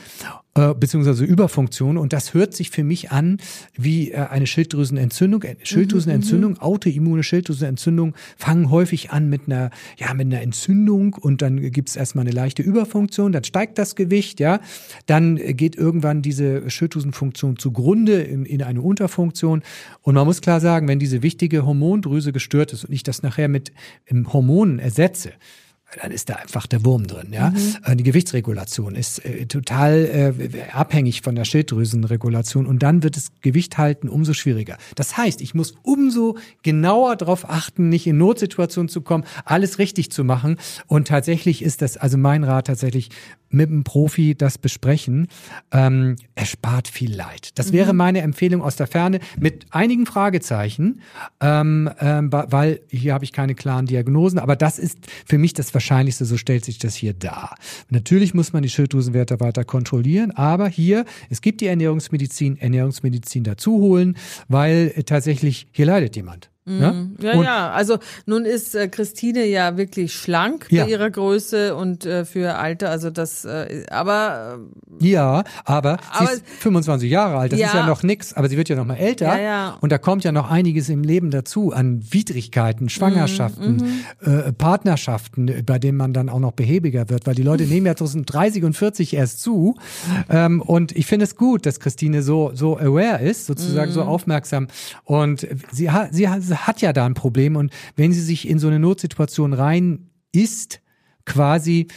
äh, beziehungsweise Überfunktion. Und das hört sich für mich an wie äh, eine Schilddrüsenentzündung. Äh, Schilddrüsenentzündung, autoimmune Schilddrüsenentzündung fangen häufig an mit einer, ja, mit einer Entzündung und dann gibt's erstmal eine leichte Überfunktion, dann steigt das Gewicht, ja, dann geht irgendwann diese Schilddrüsenfunktion zugrunde in, in eine Unterfunktion. Und man muss klar sagen, wenn diese wichtige Hormondrüse gestört ist und ich das nachher mit ähm, Hormonen ersetze, dann ist da einfach der Wurm drin. Ja, Äh, die Gewichtsregulation ist äh, total äh, abhängig von der Schilddrüsenregulation und dann wird das Gewicht halten umso schwieriger. Das heißt, ich muss umso genauer darauf achten, nicht in Notsituationen zu kommen, alles richtig zu machen. Und tatsächlich ist das, also mein Rat tatsächlich mit einem Profi das besprechen. Ähm, er spart viel Leid. Das wäre meine Empfehlung aus der Ferne mit einigen Fragezeichen, ähm, ähm, weil hier habe ich keine klaren Diagnosen. Aber das ist für mich das Wahrscheinlichste, so stellt sich das hier dar. Natürlich muss man die Schilddrüsenwerte weiter kontrollieren, aber hier, es gibt die Ernährungsmedizin, Ernährungsmedizin dazu holen, weil äh, tatsächlich hier leidet jemand. Ne? Ja, Und- ja. Also nun ist äh, Christine ja wirklich schlank Ja. bei ihrer Größe und äh, für ihr Alter. Also das, äh, aber äh, Ja, aber, Aber- sie ist 25 Jahre alt, das Ja. ist ja noch nix, aber sie wird ja noch mal älter Ja, ja. und da kommt ja noch einiges im Leben dazu an Widrigkeiten, Schwangerschaften, Mhm, äh, Partnerschaften, bei denen man dann auch noch behäbiger wird, weil die Leute nehmen ja zwischen 30 und 40 erst zu ähm, und ich finde es gut, dass Christine so so aware ist, sozusagen Mhm. so aufmerksam und sie hat sie hat, sie hat ja da ein Problem und wenn sie sich in so eine Notsituation rein ist, quasi,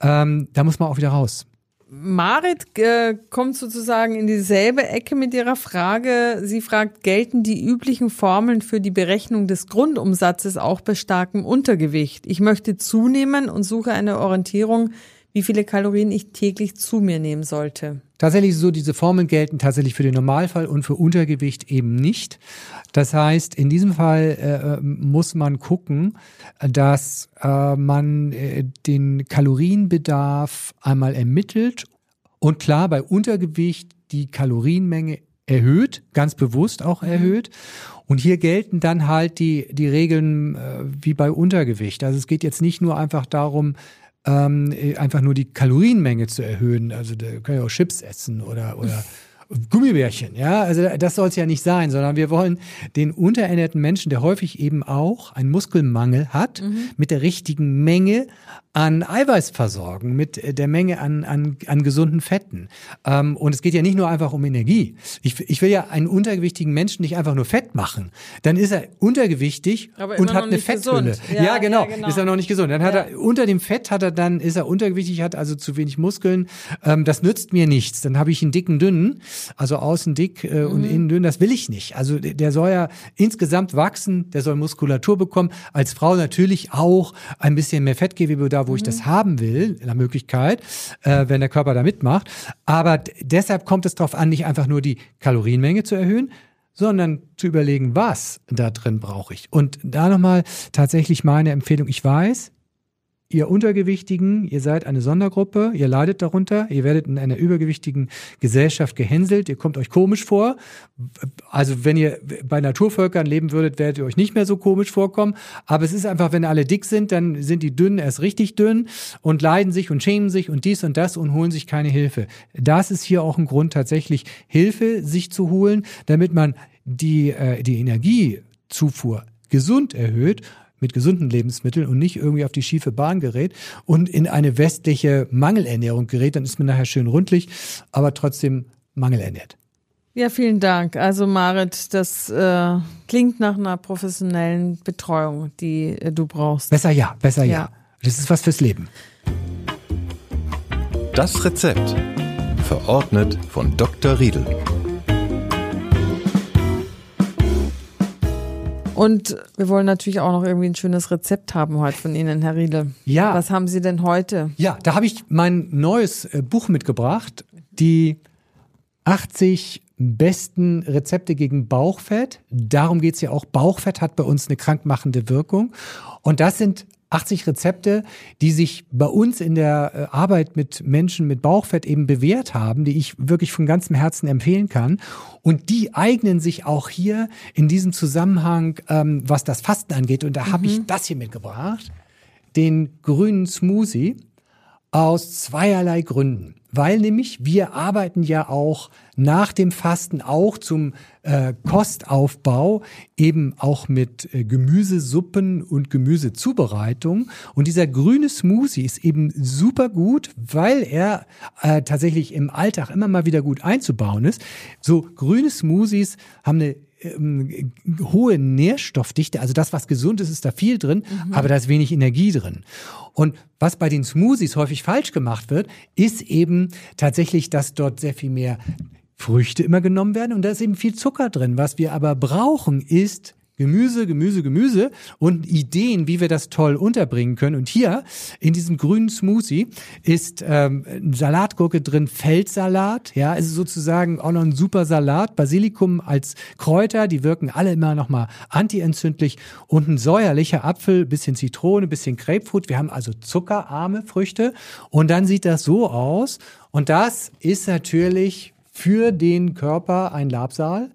ähm, da muss man auch wieder raus. Marit äh, kommt sozusagen in dieselbe Ecke mit ihrer Frage. Sie fragt, gelten die üblichen Formeln für die Berechnung des Grundumsatzes auch bei starkem Untergewicht? Ich möchte zunehmen und suche eine Orientierung, wie viele Kalorien ich täglich zu mir nehmen sollte. Tatsächlich so, diese Formeln gelten tatsächlich für den Normalfall und für Untergewicht eben nicht. Das heißt, in diesem Fall äh, muss man gucken, dass äh, man äh, den Kalorienbedarf einmal ermittelt und klar bei Untergewicht die Kalorienmenge erhöht, ganz bewusst auch erhöht. Und hier gelten dann halt die, die Regeln äh, wie bei Untergewicht. Also es geht jetzt nicht nur einfach darum, ähm, äh, einfach nur die Kalorienmenge zu erhöhen. Also da können ja auch Chips essen oder, oder Gummibärchen, ja, also das soll es ja nicht sein, sondern wir wollen den unterernährten Menschen, der häufig eben auch einen Muskelmangel hat, mit der richtigen Menge an Eiweiß versorgen, mit äh, der Menge an, an, an gesunden Fetten. Ähm, und es geht ja nicht nur einfach um Energie. Ich, ich will ja einen untergewichtigen Menschen nicht einfach nur fett machen. Dann ist er untergewichtig und hat eine Fetthülle. Ja, Ja, genau, ja, genau. Ist er noch nicht gesund. Dann hat Ja. er unter dem Fett hat er dann ist er untergewichtig, hat also zu wenig Muskeln. Ähm, das nützt mir nichts. Dann habe ich einen dicken dünnen, also außen dick äh, und Mhm. innen dünn. Das will ich nicht. Also der, soll ja insgesamt wachsen. Der soll Muskulatur bekommen. Als Frau natürlich auch ein bisschen mehr Fettgewebe da, wo ich Mhm. das haben will, in der Möglichkeit, äh, wenn der Körper da mitmacht. Aber deshalb kommt es darauf an, nicht einfach nur die Kalorienmenge zu erhöhen, sondern zu überlegen, was da drin brauche ich. Und da nochmal tatsächlich meine Empfehlung. Ich weiß, ihr Untergewichtigen, ihr seid eine Sondergruppe, ihr leidet darunter, ihr werdet in einer übergewichtigen Gesellschaft gehänselt, ihr kommt euch komisch vor. Also wenn ihr bei Naturvölkern leben würdet, werdet ihr euch nicht mehr so komisch vorkommen. Aber es ist einfach, wenn alle dick sind, dann sind die Dünnen erst richtig dünn und leiden sich und schämen sich und dies und das und holen sich keine Hilfe. Das ist hier auch ein Grund, tatsächlich Hilfe sich zu holen, damit man die, äh, die Energiezufuhr gesund erhöht mit gesunden Lebensmitteln und nicht irgendwie auf die schiefe Bahn gerät und in eine westliche Mangelernährung gerät, dann ist man nachher schön rundlich, aber trotzdem mangelernährt. Ja, vielen Dank. Also Marit, das äh, klingt nach einer professionellen Betreuung, die äh, du brauchst. Besser ja, besser ja. Ja. Das ist was fürs Leben. Das Rezept. Verordnet von Dr. Riedel. Und wir wollen natürlich auch noch irgendwie ein schönes Rezept haben heute von Ihnen, Herr Riedel. Ja. Was haben Sie denn heute? Ja, da habe ich mein neues äh, Buch mitgebracht, die 80 besten Rezepte gegen Bauchfett. Darum geht's ja auch. Bauchfett hat bei uns eine krankmachende Wirkung. Und das sind 80 Rezepte, die sich bei uns in der äh, Arbeit mit Menschen mit Bauchfett eben bewährt haben, die ich wirklich von ganzem Herzen empfehlen kann. Und die eignen sich auch hier in diesem Zusammenhang, ähm, was das Fasten angeht. Und da habe ich das hier mitgebracht, den grünen Smoothie aus zweierlei Gründen. Weil nämlich wir arbeiten ja auch nach dem Fasten auch zum äh, Kostaufbau eben auch mit äh, Gemüsesuppen und Gemüsezubereitung. Und dieser grüne Smoothie ist eben super gut, weil er äh, tatsächlich im Alltag immer mal wieder gut einzubauen ist. So grüne Smoothies haben eine ähm, hohe Nährstoffdichte, also das, was gesund ist, ist da viel drin, aber da ist wenig Energie drin. Und was bei den Smoothies häufig falsch gemacht wird, ist eben tatsächlich, dass dort sehr viel mehr Früchte immer genommen werden und da ist eben viel Zucker drin. Was wir aber brauchen, ist Gemüse, Gemüse, Gemüse und Ideen, wie wir das toll unterbringen können. Und hier in diesem grünen Smoothie ist ähm, Salatgurke drin, Feldsalat, ja, ist sozusagen auch noch ein super Salat, Basilikum als Kräuter, die wirken alle immer noch mal antientzündlich. Und ein säuerlicher Apfel, bisschen Zitrone, bisschen Grapefruit. Wir haben also zuckerarme Früchte. Und dann sieht das so aus. Und das ist natürlich für den Körper ein Labsal,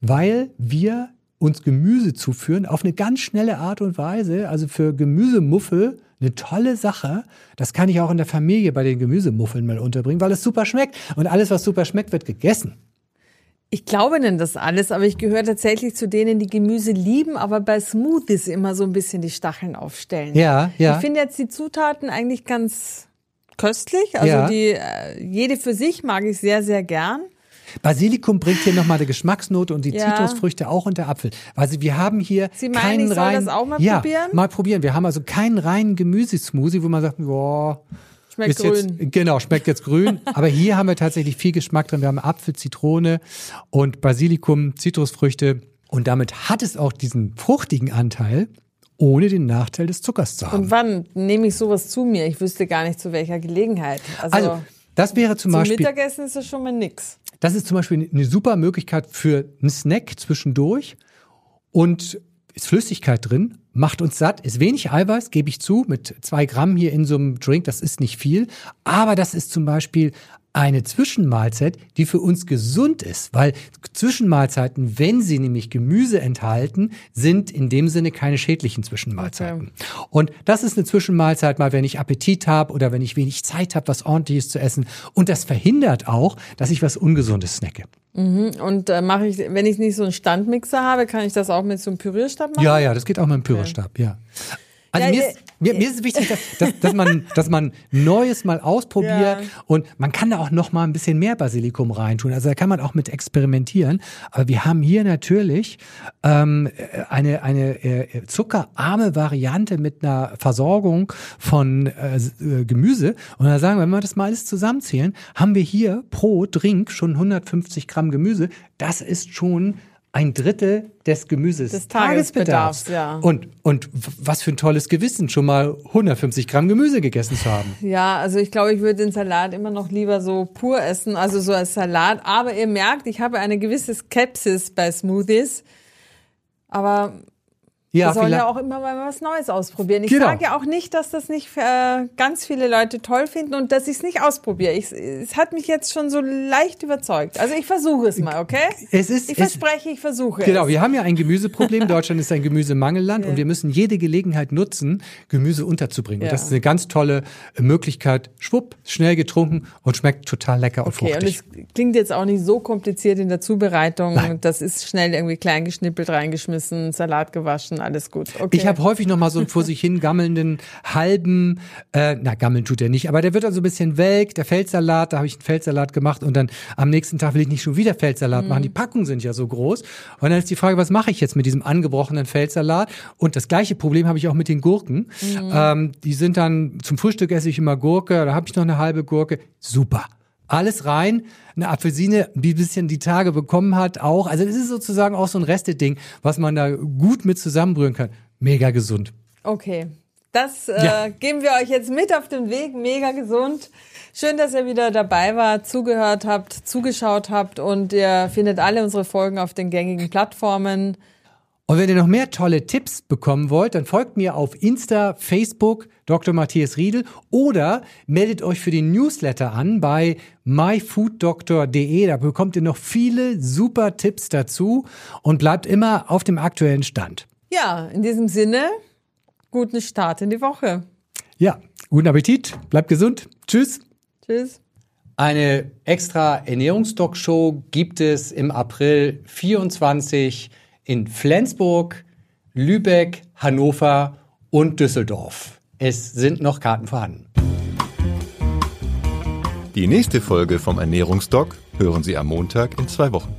weil wir uns Gemüse zuführen auf eine ganz schnelle Art und Weise. Also für Gemüsemuffel eine tolle Sache. Das kann ich auch in der Familie bei den Gemüsemuffeln mal unterbringen, weil es super schmeckt. Und alles, was super schmeckt, wird gegessen. Ich glaube denn das alles, aber ich gehöre tatsächlich zu denen, die Gemüse lieben, aber bei Smoothies immer so ein bisschen die Stacheln aufstellen. Ja, ja. Ich finde jetzt die Zutaten eigentlich ganz köstlich. Also Ja. die, äh, jede für sich mag ich sehr, sehr gern. Basilikum bringt hier nochmal eine Geschmacksnote und die Ja. Zitrusfrüchte auch und der Apfel. Also wir haben hier Sie meinen, keinen ich soll reinen, das auch mal ja, probieren? mal probieren. Wir haben also keinen reinen Gemüsesmoothie, wo man sagt, boah, Schmeckt grün. Jetzt, genau, schmeckt jetzt grün. Aber hier haben wir tatsächlich viel Geschmack drin. Wir haben Apfel, Zitrone und Basilikum, Zitrusfrüchte. Und damit hat es auch diesen fruchtigen Anteil, ohne den Nachteil des Zuckers zu haben. Und wann nehme ich sowas zu mir? Ich wüsste gar nicht zu welcher Gelegenheit. Also, Also, das wäre zum, zum Beispiel, Mittagessen ist das schon mal nix. Das ist zum Beispiel eine super Möglichkeit für einen Snack zwischendurch und ist Flüssigkeit drin, macht uns satt, ist wenig Eiweiß, gebe ich zu, mit zwei Gramm hier in so einem Drink, das ist nicht viel, aber das ist zum Beispiel eine Zwischenmahlzeit, die für uns gesund ist, weil Zwischenmahlzeiten, wenn sie nämlich Gemüse enthalten, sind in dem Sinne keine schädlichen Zwischenmahlzeiten. Und das ist eine Zwischenmahlzeit, mal wenn ich Appetit habe oder wenn ich wenig Zeit habe, was ordentliches zu essen. Und das verhindert auch, dass ich was Ungesundes snacke. Und äh, mache ich, wenn ich nicht so einen Standmixer habe, kann ich das auch mit so einem Pürierstab machen? Ja, ja, das geht auch mit dem Pürierstab, ja. Also Ja, mir, ist, mir, mir ist es wichtig, dass, dass, dass, man, dass man Neues mal ausprobiert Ja. und man kann da auch noch mal ein bisschen mehr Basilikum reintun. Also da kann man auch mit experimentieren. Aber wir haben hier natürlich ähm, eine, eine äh, zuckerarme Variante mit einer Versorgung von äh, äh, Gemüse. Und da sagen wir, wenn wir das mal alles zusammenzählen, haben wir hier pro Drink schon 150 Gramm Gemüse. Das ist schon ein Drittel des Gemüses. Des Tagesbedarfs, ja. Und, und was für ein tolles Gewissen, schon mal 150 Gramm Gemüse gegessen zu haben. Ja, also ich glaube, ich würde den Salat immer noch lieber so pur essen, also so als Salat. Aber ihr merkt, ich habe eine gewisse Skepsis bei Smoothies. Aber Ja, wir sollen vielleicht- ja auch immer mal was Neues ausprobieren. Ich Genau. sage ja auch nicht, dass das nicht äh, ganz viele Leute toll finden und dass ich es nicht ausprobiere. Ich, es hat mich jetzt schon so leicht überzeugt. Also ich versuche es mal, okay? Es ist- ich es- verspreche, ich versuche Genau, es. wir haben ja ein Gemüseproblem. Deutschland ist ein Gemüsemangelland und wir müssen jede Gelegenheit nutzen, Gemüse unterzubringen. Und Ja. das ist eine ganz tolle äh, Möglichkeit. Schwupp, schnell getrunken und schmeckt total lecker und Okay, und fruchtig. es klingt jetzt auch nicht so kompliziert in der Zubereitung. Nein. Das ist schnell irgendwie klein geschnippelt, reingeschmissen, Salat gewaschen, alles gut. Okay. Ich habe häufig noch mal so einen vor sich hin gammelnden halben, äh, na gammeln tut er nicht, aber der wird also ein bisschen welk. Der Feldsalat, da habe ich einen Feldsalat gemacht und dann am nächsten Tag will ich nicht schon wieder Feldsalat machen. Die Packungen sind ja so groß. Und dann ist die Frage, was mache ich jetzt mit diesem angebrochenen Feldsalat? Und das gleiche Problem habe ich auch mit den Gurken. Ähm, die sind dann zum Frühstück esse ich immer Gurke, da habe ich noch eine halbe Gurke. Super. Alles rein, eine Apfelsine, die ein bisschen die Tage bekommen hat, auch. Also das ist sozusagen auch so ein Resteding, was man da gut mit zusammenbrühen kann. Mega gesund. Okay. Das äh, Ja. geben wir euch jetzt mit auf den Weg. Mega gesund. Schön, dass ihr wieder dabei wart, zugehört habt, zugeschaut habt und ihr findet alle unsere Folgen auf den gängigen Plattformen. Und wenn ihr noch mehr tolle Tipps bekommen wollt, dann folgt mir auf Insta, Facebook, Dr. Matthias Riedel oder meldet euch für den Newsletter an bei myfooddoctor.de. Da bekommt ihr noch viele super Tipps dazu und bleibt immer auf dem aktuellen Stand. Ja, in diesem Sinne, guten Start in die Woche. Ja, guten Appetit, bleibt gesund. Tschüss. Tschüss. Eine extra Ernährungsdoc-Show gibt es im April 24 in Flensburg, Lübeck, Hannover und Düsseldorf. Es sind noch Karten vorhanden. Die nächste Folge vom Ernährungsdoc hören Sie am Montag in zwei Wochen.